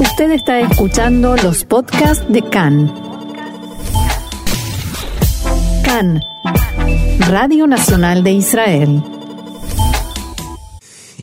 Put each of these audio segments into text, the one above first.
Usted está escuchando los podcasts de CAN. CAN, Radio Nacional de Israel.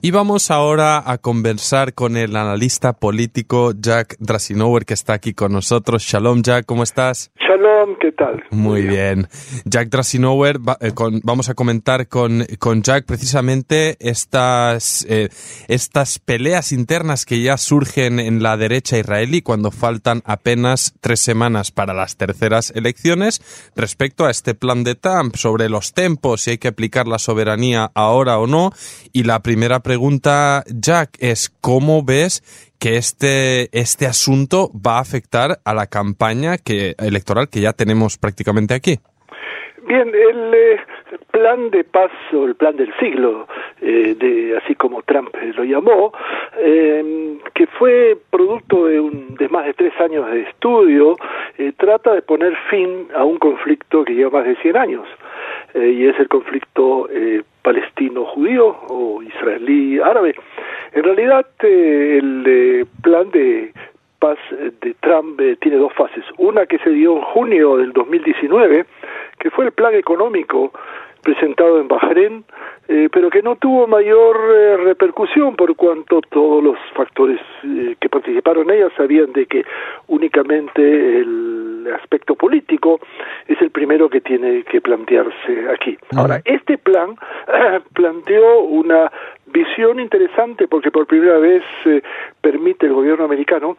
Y vamos ahora a conversar con el analista político Jack Drasinower que está aquí con nosotros. Shalom Jack, ¿cómo estás? Shalom, ¿qué tal? Muy bien. Jack Drasinower, eh, vamos a comentar con, con Jack precisamente estas, eh, estas peleas internas que ya surgen en la derecha israelí cuando faltan apenas tres semanas para las terceras elecciones respecto a este plan de Trump sobre los tempos, si hay que aplicar la soberanía ahora o no. Y la primera pregunta pregunta, Jack, es cómo ves que este, este asunto va a afectar a la campaña que, electoral que ya tenemos prácticamente aquí. Bien, el eh, plan de paz o el plan del siglo, eh, de, así como Trump lo llamó, em, que fue producto de, un, de más de tres años de estudio, eh, trata de poner fin a un conflicto que lleva más de 100 años. Y es el conflicto palestino-judío o israelí-árabe. En realidad, eh, el eh, plan de paz de Trump eh, tiene dos fases. Una que se dio en junio del 2019, que fue el plan económico presentado en Bahrein, pero que no tuvo mayor repercusión por cuanto todos los factores que participaron en ella sabían de que únicamente el aspecto político es el primero que tiene que plantearse aquí. Ahora, este plan planteó una visión interesante porque por primera vez eh, permite el gobierno americano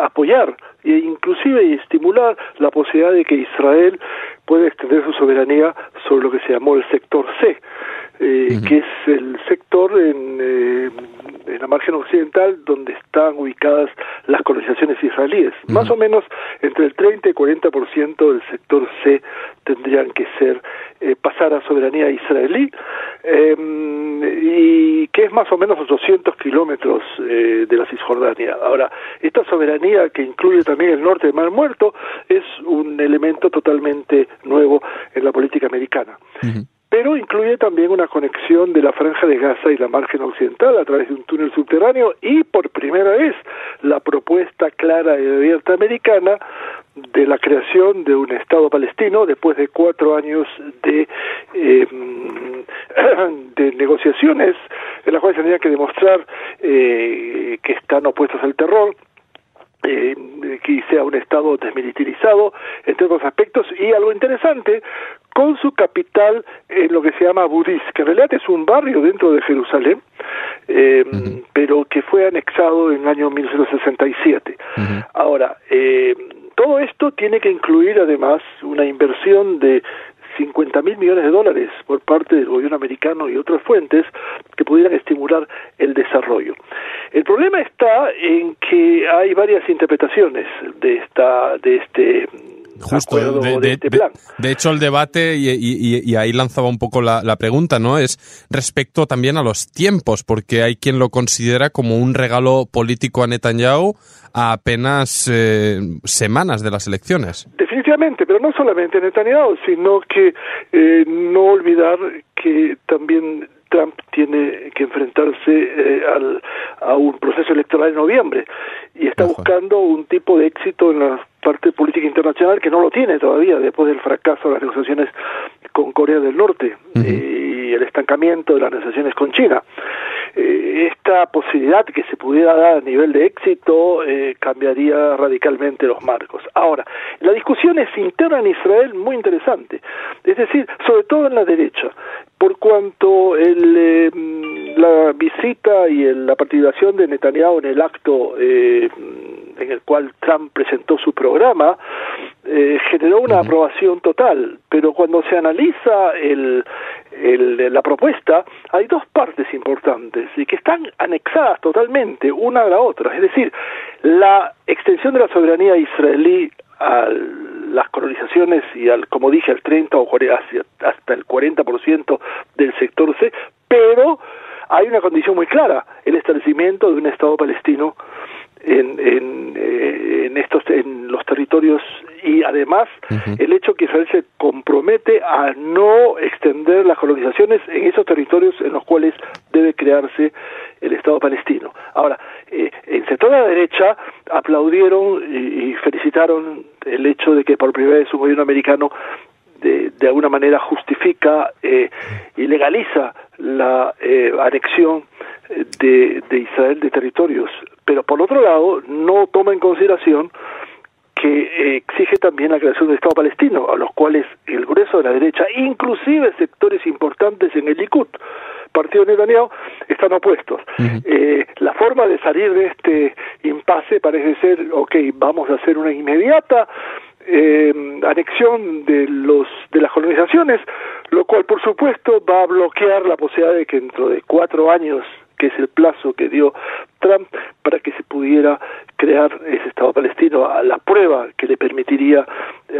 apoyar e inclusive estimular la posibilidad de que Israel pueda extender su soberanía sobre lo que se llamó el sector C, eh, que es el sector en, eh, en, la margen occidental donde están ubicadas las colonizaciones israelíes. Más o menos entre el 30 y 40% del sector C tendrían que ser eh, pasar a soberanía israelí em, y que es más o menos 800 kilómetros de la Cisjordania. Ahora, esta soberanía que incluye también el norte del Mar Muerto es un elemento totalmente nuevo en la política americana pero incluye también una conexión de la franja de Gaza y la margen occidental a través de un túnel subterráneo y por primera vez la propuesta clara y abierta americana de la creación de un Estado palestino después de cuatro años de, em, de negociaciones en las cuales tenía que demostrar eh, que están opuestos al terror, eh, que sea un Estado desmilitarizado, entre otros aspectos, y algo interesante, con su capital en lo que se llama Budis, que en realidad es un barrio dentro de Jerusalén, eh, pero que fue anexado en el año 1967. Ahora, eh, todo esto tiene que incluir además una inversión de 50 mil millones de dólares por parte del gobierno americano y otras fuentes que pudieran estimular el desarrollo. El problema está en que hay varias interpretaciones de esta de este Justo, de, este de, hecho el debate, y, ahí lanzaba un poco la, pregunta, ¿no? Es respecto también a los tiempos, porque hay quien lo considera como un regalo político a Netanyahu a apenas eh, semanas de las elecciones. Definitivamente, pero no solamente Netanyahu, sino que eh, no olvidar que también Trump tiene que enfrentarse eh, al, a un proceso electoral en noviembre. Y está buscando un tipo de éxito en la parte política internacional que no lo tiene todavía después del fracaso de las negociaciones con Corea del Norte y el estancamiento de las negociaciones con China. Eh, esta posibilidad que se pudiera dar a nivel de éxito eh, cambiaría radicalmente los marcos. Ahora, la discusión es interna en Israel muy interesante, es decir, sobre todo en la derecha, por cuanto el, eh, la visita y la participación de Netanyahu en el acto en el cual Trump presentó su programa, generó una aprobación total, pero cuando se analiza el, la propuesta, hay dos partes importantes y que están anexadas totalmente una a la otra. Es decir, la extensión de la soberanía israelí a las colonizaciones y al, como dije, al 30 o hasta el 40% del sector C, pero hay una condición muy clara, el establecimiento de un Estado palestino en, en, eh, en, estos en los territorios y además el hecho que Israel se compromete a no extender las colonizaciones en esos territorios en los cuales debe crearse el Estado palestino. Ahora, eh, en toda la derecha aplaudieron y, felicitaron el hecho de que por primera vez un gobierno americano de, de alguna manera justifica eh, y legaliza la eh, anexión de, de Israel de territorios, pero por otro lado no toma en consideración que eh, exige también la creación del Estado palestino, a los cuales el grueso de la derecha, inclusive sectores importantes en el Likud, partido Netanyahu, están opuestos. eh, la forma de salir de este impasse parece ser, ok, vamos a hacer una inmediata eh, anexión de los de las colonizaciones, lo cual por supuesto va a bloquear la posibilidad de que dentro de cuatro años que es el plazo que dio Trump para que se pudiera crear ese Estado palestino, a la prueba que le permitiría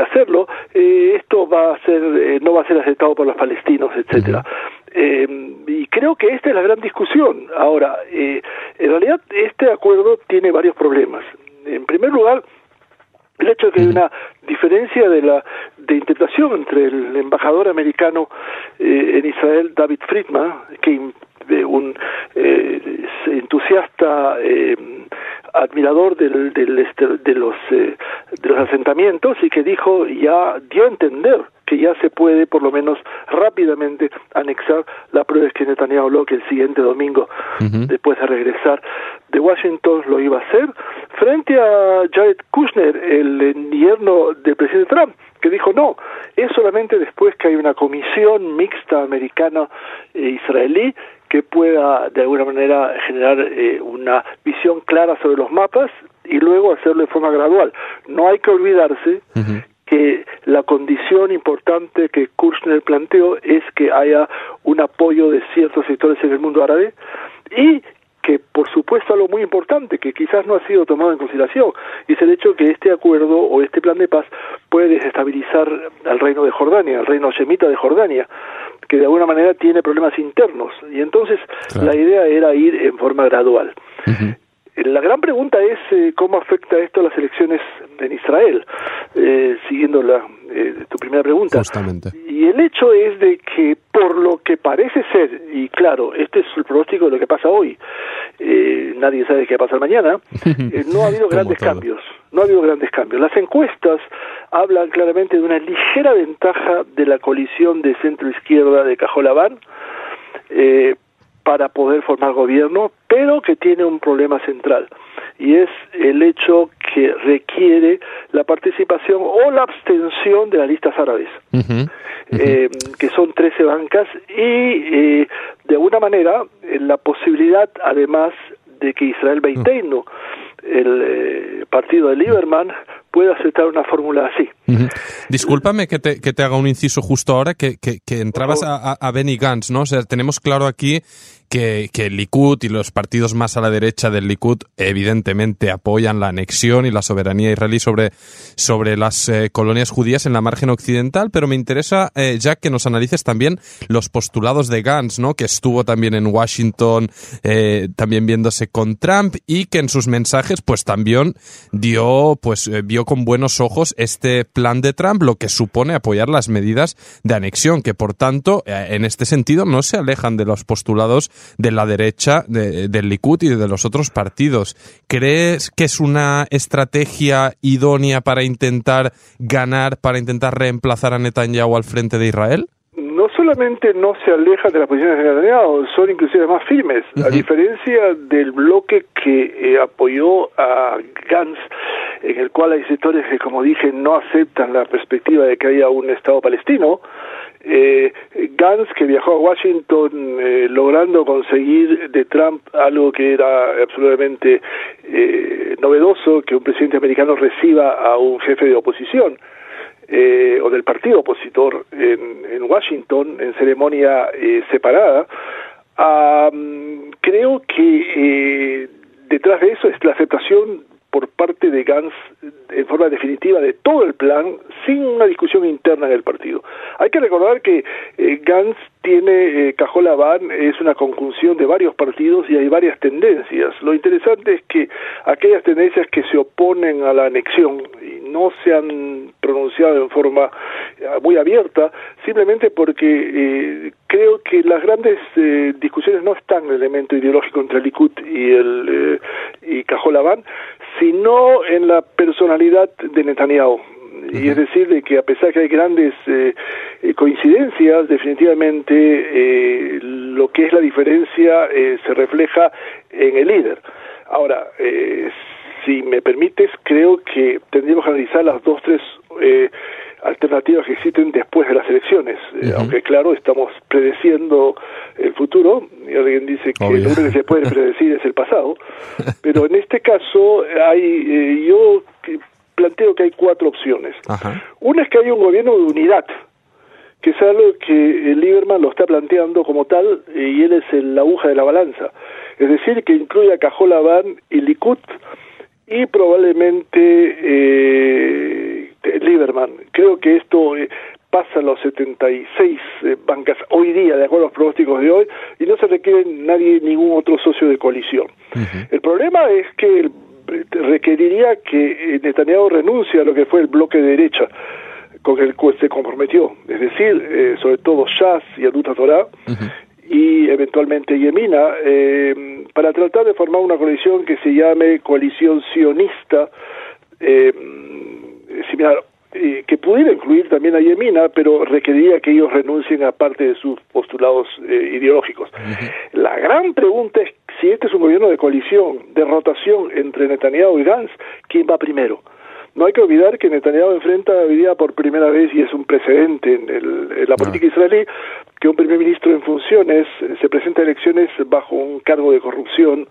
hacerlo, eh, esto va a ser, eh, no va a ser aceptado por los palestinos, etcétera. Eh, y creo que esta es la gran discusión. Ahora, eh, en realidad este acuerdo tiene varios problemas. En primer lugar, el hecho de que hay una diferencia de la de interpretación entre el embajador americano eh, en Israel David Friedman que un eh, entusiasta eh, admirador del, del este, de los eh, de los asentamientos y que dijo ya dio a entender que ya se puede por lo menos rápidamente anexar la prueba es que Netanyahu habló que el siguiente domingo uh -huh. después de regresar de Washington lo iba a hacer frente a Jared Kushner el yerno del presidente Trump que dijo no, es solamente después que hay una comisión mixta americana e israelí que pueda de alguna manera generar eh, una visión clara sobre los mapas y luego hacerlo de forma gradual. No hay que olvidarse uh -huh. que la condición importante que Kushner planteó es que haya un apoyo de ciertos sectores en el mundo árabe y que por supuesto algo muy importante que quizás no ha sido tomado en consideración y es el hecho que este acuerdo o este plan de paz puede desestabilizar al reino de Jordania, al reino semita de Jordania, que de alguna manera tiene problemas internos y entonces claro. la idea era ir en forma gradual. Uh -huh. La gran pregunta es eh, cómo afecta esto a las elecciones en Israel, eh, siguiendo la, eh, tu primera pregunta. Justamente. Y el hecho es de que por lo que parece ser, y claro, este es el pronóstico de lo que pasa hoy, eh, nadie sabe qué va a pasar mañana, eh, no ha habido grandes cambios, no ha habido grandes cambios. Las encuestas hablan claramente de una ligera ventaja de la coalición de centro-izquierda de Cajolabán, eh, para poder formar gobierno, pero que tiene un problema central y es el hecho que requiere la participación o la abstención de las listas árabes, uh -huh, uh -huh. Eh, que son 13 bancas y eh, de alguna manera la posibilidad además de que Israel Beiteinu, el eh, partido de Lieberman, pueda aceptar una fórmula así. Uh -huh. Discúlpame que te, que te haga un inciso justo ahora, que, que, que entrabas a, a Benny Gantz, ¿no? O sea, tenemos claro aquí que, el Likud y los partidos más a la derecha del Likud evidentemente apoyan la anexión y la soberanía israelí sobre, sobre las eh, colonias judías en la margen occidental, pero me interesa, eh, Jack, que nos analices también los postulados de Gantz, ¿no? que estuvo también en Washington, eh, también viéndose con Trump y que en sus mensajes pues también dio, pues eh, con buenos ojos este plan de Trump, lo que supone apoyar las medidas de anexión, que por tanto, eh, en este sentido, no se alejan de los postulados de la derecha de, del Likud y de los otros partidos. ¿Crees que es una estrategia idónea para intentar ganar, para intentar reemplazar a Netanyahu al frente de Israel? No solamente no se alejan de las posiciones de Netanyahu, son inclusive más firmes, uh -huh. a diferencia del bloque que eh, apoyó a Gantz, en el cual hay sectores que, como dije, no aceptan la perspectiva de que haya un Estado palestino, eh, Gantz, que viajó a Washington eh, logrando conseguir de Trump algo que era absolutamente eh, novedoso, que un presidente americano reciba a un jefe de oposición. Eh, o del partido opositor en, en Washington en ceremonia eh, separada, um, creo que eh, detrás de eso es la aceptación por parte de Gantz en forma definitiva de todo el plan sin una discusión interna en el partido. Hay que recordar que eh, Gantz tiene eh, Cajolabán es una conjunción de varios partidos y hay varias tendencias. Lo interesante es que aquellas tendencias que se oponen a la anexión y no se han pronunciado en forma eh, muy abierta, simplemente porque eh, creo que las grandes eh, discusiones no están en el elemento ideológico entre Likud y el, y y Cajolabán, sino en la personalidad de Netanyahu. Y es decir, de que a pesar que hay grandes eh, eh, coincidencias, definitivamente eh, lo que es la diferencia se refleja en el líder. Ahora, si me permites, creo que tendríamos que analizar las dos, tres alternativas que existen después de las elecciones. aunque claro, estamos predeciendo el futuro, y alguien dice que lo único que se puede predecir es el pasado, pero en este caso hay, yo planteo que hay cuatro opciones. Una es que hay un gobierno de unidad, que es algo que Lieberman lo está planteando como tal y él es la aguja de la balanza. Es decir, que incluye a Cajolabán y Likud y probablemente eh, Lieberman. Creo que esto eh, pasa los 76 eh, bancas hoy día, de acuerdo a los pronósticos de hoy, y no se requiere nadie, ningún otro socio de coalición. El problema es que el requeriría que eh, Netanyahu renuncie a lo que fue el bloque de derecha con el cual se comprometió, es decir, eh, sobre todo Shas y Aduta Torah, y eventualmente Yemina, eh, para tratar de formar una coalición que se llame coalición sionista, similar que pudiera incluir también a Yemina, pero requeriría que ellos renuncien a parte de sus postulados ideológicos. La gran pregunta es si este es un gobierno de coalición, de rotación entre Netanyahu y Gantz, ¿quién va primero? No hay que olvidar que Netanyahu enfrenta hoy día por primera vez, y es un precedente en, la política israelí, que un primer ministro en funciones se presenta a elecciones bajo un cargo de corrupción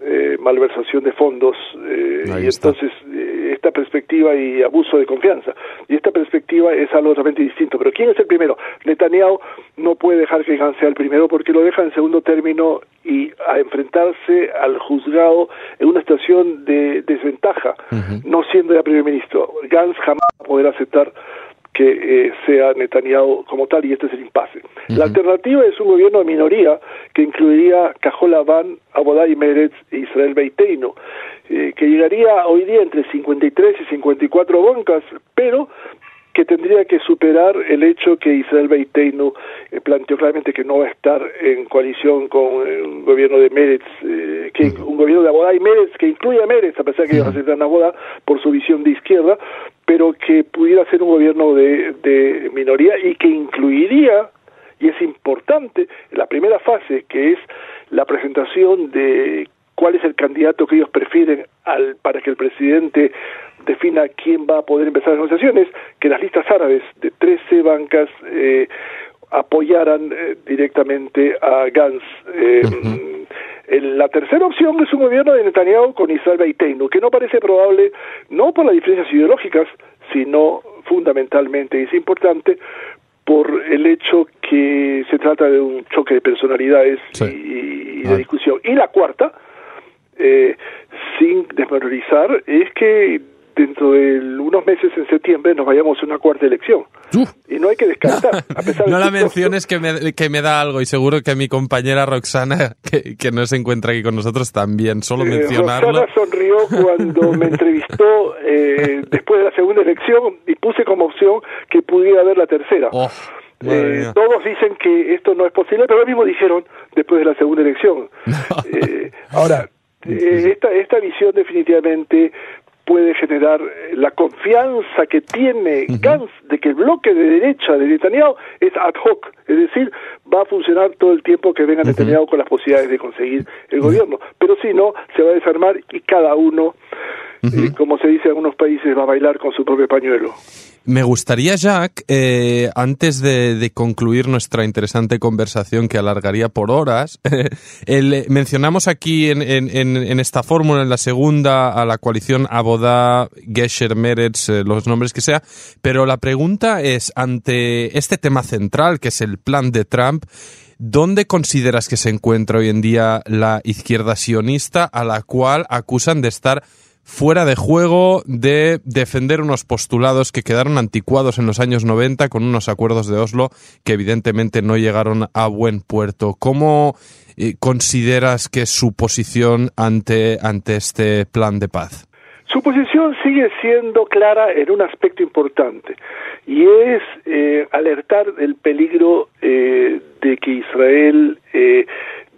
eh, malversación de fondos eh, y entonces eh, esta perspectiva y abuso de confianza. Y esta perspectiva es algo totalmente distinto. Pero quién es el primero Netanyahu no puede dejar que Gantz sea el primero porque lo deja en segundo término y a enfrentarse al juzgado en una situación de desventaja no siendo ya primer ministro. Gantz jamás podrá aceptar que eh, sea Netanyahu como tal y este es el impasse. La alternativa es un gobierno de minoría que incluiría Cajolabán, Abodai Meretz e Israel Beiteinu, eh, que llegaría hoy día entre 53 y 54 bancas, pero que tendría que superar el hecho que Israel Beiteinu eh, planteó claramente que no va a estar en coalición con un gobierno de Meretz, que un gobierno de Abodá y Meretz que incluye a Meretz, a pesar que ellos aceptan a Abodá por su visión de izquierda, pero que pudiera ser un gobierno de, minoría y que incluiría, y es importante, la primera fase, que es la presentación de cuál es el candidato que ellos prefieren al, para que el presidente defina quién va a poder empezar las negociaciones, que las listas árabes de 13 bancas eh, apoyaran eh, directamente a Gantz. Eh, la tercera opción es un gobierno de Netanyahu con Israel Beiteinu, que no parece probable, no por las diferencias ideológicas, sino fundamentalmente, y es importante, por el hecho que se trata de un choque de personalidades y, de discusión. Y la cuarta, eh, sin desvalorizar, es que dentro de unos meses en septiembre nos vayamos a una cuarta elección. Y no hay que descartar. A pesar no la menciones que, me, que me da algo y seguro que mi compañera Roxana, que, que no se encuentra aquí con nosotros, también. Solo eh, mencionarlo. Roxana sonrió cuando me entrevistó eh, después de la segunda elección y puse como opción que pudiera haber la tercera. Oh, eh, todos dicen que esto no es posible, pero lo mismo dijeron después de la segunda elección. ahora, esta, esta visión definitivamente puede generar eh, la confianza que tiene Gantz de que el bloque de derecha de Netanyahu es ad hoc, es decir, va a funcionar todo el tiempo que venga Netanyahu con las posibilidades de conseguir el gobierno, pero si no, se va a desarmar y cada uno, eh, como se dice en algunos países, va a bailar con su propio pañuelo. Me gustaría, Jack, eh, antes de, concluir nuestra interesante conversación que alargaría por horas, el, mencionamos aquí en, en, esta fórmula, en la segunda, a la coalición Abodá, Gesher, Meretz, eh, los nombres que sea, pero la pregunta es, ante este tema central, que es el plan de Trump, ¿Dónde consideras que se encuentra hoy en día la izquierda sionista a la cual acusan de estar fuera de juego de defender unos postulados que quedaron anticuados en los años 90 con unos acuerdos de Oslo que evidentemente no llegaron a buen puerto. ¿Cómo eh, consideras que es su posición ante, ante este plan de paz? Su posición sigue siendo clara en un aspecto importante y es eh, alertar del peligro eh, de que Israel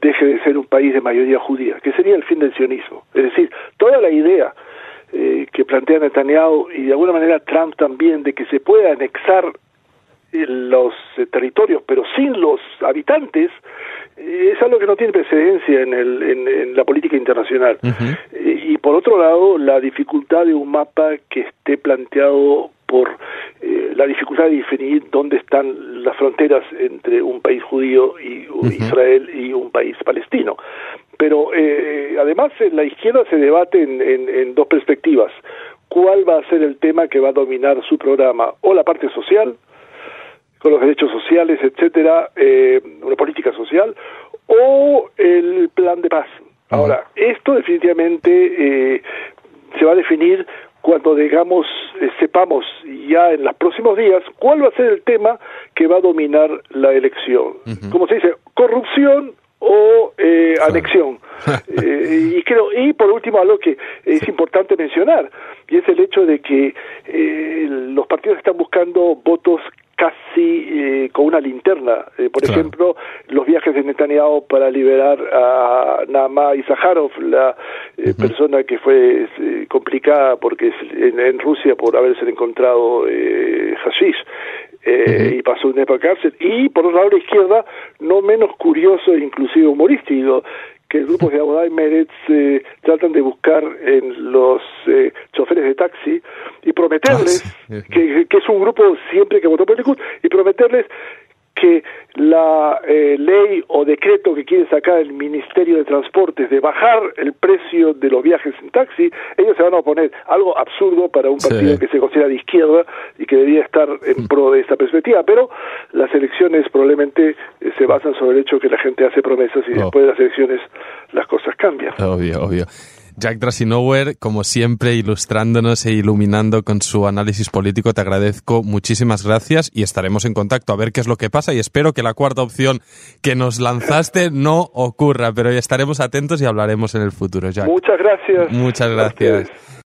deje de ser un país de mayoría judía, que sería el fin del sionismo. Es decir, toda la idea eh, que plantea Netanyahu y de alguna manera Trump también de que se pueda anexar eh, los eh, territorios pero sin los habitantes es algo que no tiene precedencia en, el, en, la política internacional. y, por otro lado, la dificultad de un mapa que esté planteado por la dificultad de definir dónde están las fronteras entre un país judío y Israel y un país palestino. Pero eh, además en la izquierda se debate en, en, dos perspectivas. ¿Cuál va a ser el tema que va a dominar su programa? O la parte social, con los derechos sociales, etcétera, eh, una política social, o el plan de paz. Ahora, esto definitivamente eh, se va a definir cuando digamos eh, sepamos ya en los próximos días cuál va a ser el tema que va a dominar la elección. Como se dice, corrupción o eh, anexión. Eh, y creo y por último algo que es importante mencionar y es el hecho de que eh, los partidos están buscando votos casi eh, con una linterna. por ejemplo, los viajes de Netanyahu para liberar a Nama Isakharov, la persona que fue complicada porque en, Rusia por haberse encontrado eh, hashish eh, y pasó un tiempo a cárcel. Y por otro lado, la izquierda, no menos curioso e inclusive humorístico, que el grupo de Abodai Meretz eh, tratan de buscar en los eh, choferes de taxi y prometerles, ah, que, que, es un grupo siempre que votó por el Likud, y prometerles que la eh, ley o decreto que quiere sacar el Ministerio de Transportes de bajar el precio de los viajes en taxi, ellos se van a oponer. Algo absurdo para un partido que se considera de izquierda y que debería estar en mm. pro de esta perspectiva. Pero las elecciones probablemente eh, se basan sobre el hecho que la gente hace promesas y después de las elecciones las cosas cambian. Obvio, obvio. Jack Drasinower, como siempre, ilustrándonos e iluminando con su análisis político, te agradezco muchísimas gracias y estaremos en contacto a ver qué es lo que pasa y espero que la cuarta opción que nos lanzaste no ocurra, pero estaremos atentos y hablaremos en el futuro, Jack. Muchas gracias. Muchas gracias.